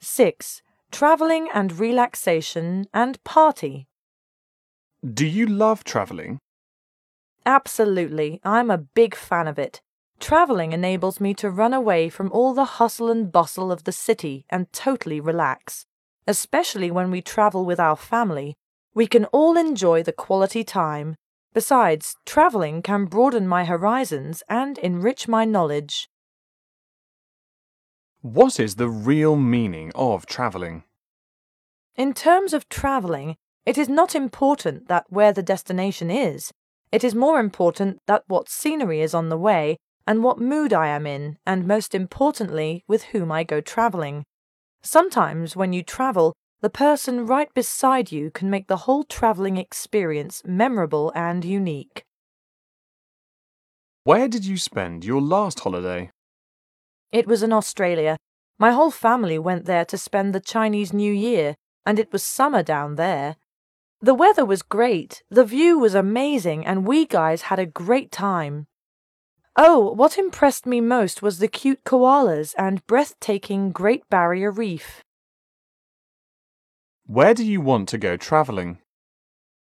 Six. Traveling and relaxation and party. Do you love travelling? Absolutely, I'm a big fan of it. Traveling enables me to run away from all the hustle and bustle of the city and totally relax. Especially when we travel with our family, we can all enjoy the quality time. Besides, traveling can broaden my horizons and enrich my knowledge. What is the real meaning of travelling? In terms of traveling, it is not important that where the destination is. It is more important that what scenery is on the way and what mood I am in, and most importantly, with whom I go traveling. Sometimes when you travel, the person right beside you can make the whole traveling experience memorable and unique. Where did you spend your last holiday? It was in Australia. My whole family went there to spend the Chinese New Year, and it was summer down there. The weather was great, the view was amazing, and we guys had a great time. Oh, what impressed me most was the cute koalas and breathtaking Great Barrier Reef. Where do you want to go travelling?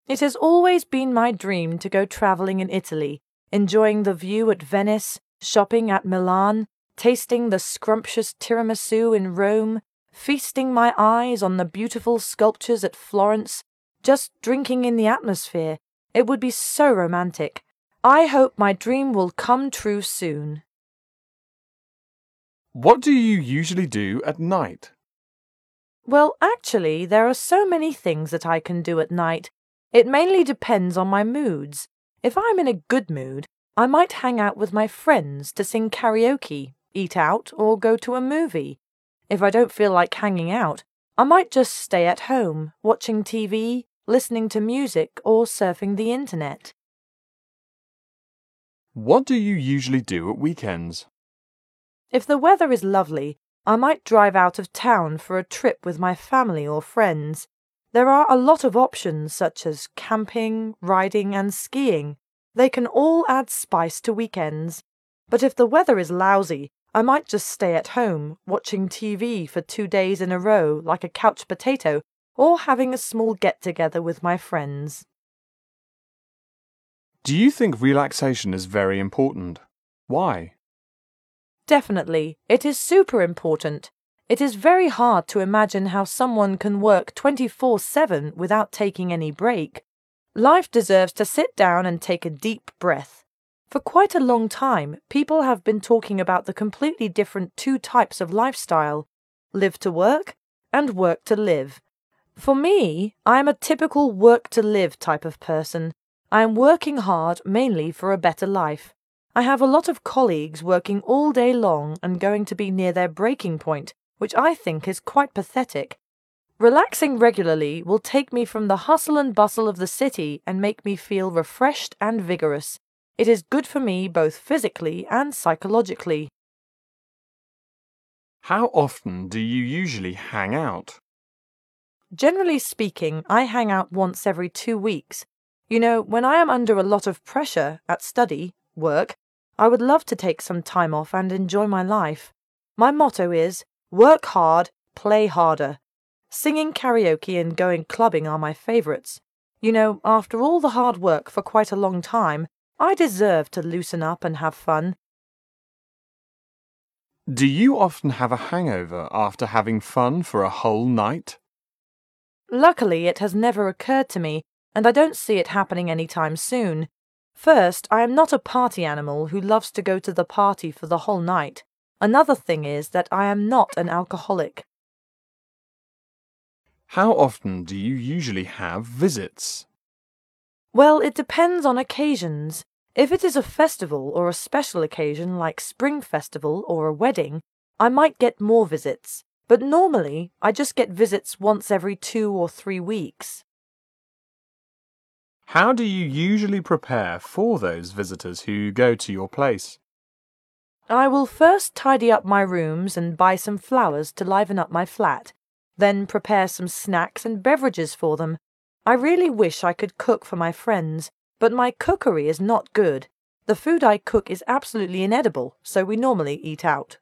It has always been my dream to go travelling in Italy, enjoying the view at Venice, shopping at Milan, tasting the scrumptious tiramisu in Rome, feasting my eyes on the beautiful sculptures at Florence, just drinking in the atmosphere. It would be so romantic. I hope my dream will come true soon. What do you usually do at night? Well, actually, there are so many things that I can do at night. It mainly depends on my moods. If I'm in a good mood, I might hang out with my friends to sing karaoke, eat out, or go to a movie. If I don't feel like hanging out, I might just stay at home, watching TV, listening to music, or surfing the internet. What do you usually do at weekends? If the weather is lovely, I might drive out of town for a trip with my family or friends. There are a lot of options such as camping, riding, and skiing. They can all add spice to weekends. But if the weather is lousy, I might just stay at home, watching TV for two days in a row like a couch potato, or having a small get together with my friends. Do you think relaxation is very important? Why? Definitely, it is super important. It is very hard to imagine how someone can work 24 7 without taking any break. Life deserves to sit down and take a deep breath. For quite a long time, people have been talking about the completely different two types of lifestyle live to work and work to live. For me, I am a typical work to live type of person. I am working hard mainly for a better life. I have a lot of colleagues working all day long and going to be near their breaking point, which I think is quite pathetic. Relaxing regularly will take me from the hustle and bustle of the city and make me feel refreshed and vigorous. It is good for me both physically and psychologically. How often do you usually hang out? Generally speaking, I hang out once every two weeks, you know, when I am under a lot of pressure at study, work, I would love to take some time off and enjoy my life. My motto is work hard, play harder. Singing karaoke and going clubbing are my favourites. You know, after all the hard work for quite a long time, I deserve to loosen up and have fun. Do you often have a hangover after having fun for a whole night? Luckily, it has never occurred to me, and I don't see it happening any time soon. First, I am not a party animal who loves to go to the party for the whole night. Another thing is that I am not an alcoholic. How often do you usually have visits? Well, it depends on occasions. If it is a festival or a special occasion like Spring Festival or a wedding, I might get more visits, but normally I just get visits once every two or three weeks. How do you usually prepare for those visitors who go to your place? I will first tidy up my rooms and buy some flowers to liven up my flat, then prepare some snacks and beverages for them. I really wish I could cook for my friends, but my cookery is not good. The food I cook is absolutely inedible, so we normally eat out.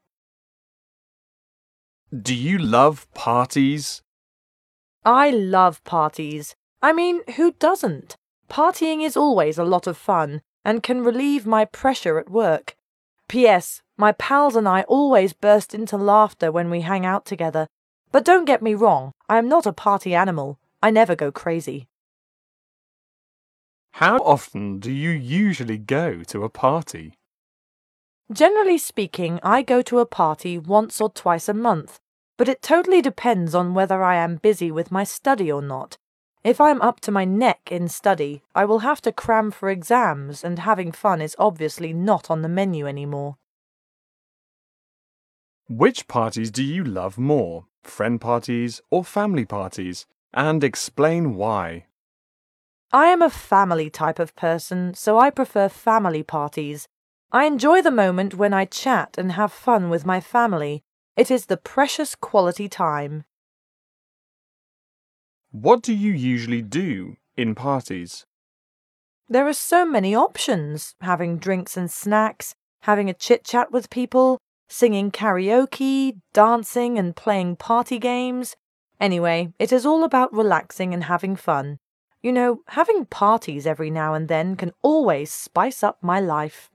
Do you love parties? I love parties. I mean, who doesn't? Partying is always a lot of fun and can relieve my pressure at work. P.S. My pals and I always burst into laughter when we hang out together. But don't get me wrong, I am not a party animal. I never go crazy. How often do you usually go to a party? Generally speaking, I go to a party once or twice a month, but it totally depends on whether I am busy with my study or not. If I'm up to my neck in study, I will have to cram for exams, and having fun is obviously not on the menu anymore. Which parties do you love more, friend parties or family parties? And explain why. I am a family type of person, so I prefer family parties. I enjoy the moment when I chat and have fun with my family. It is the precious quality time. What do you usually do in parties? There are so many options having drinks and snacks, having a chit chat with people, singing karaoke, dancing, and playing party games. Anyway, it is all about relaxing and having fun. You know, having parties every now and then can always spice up my life.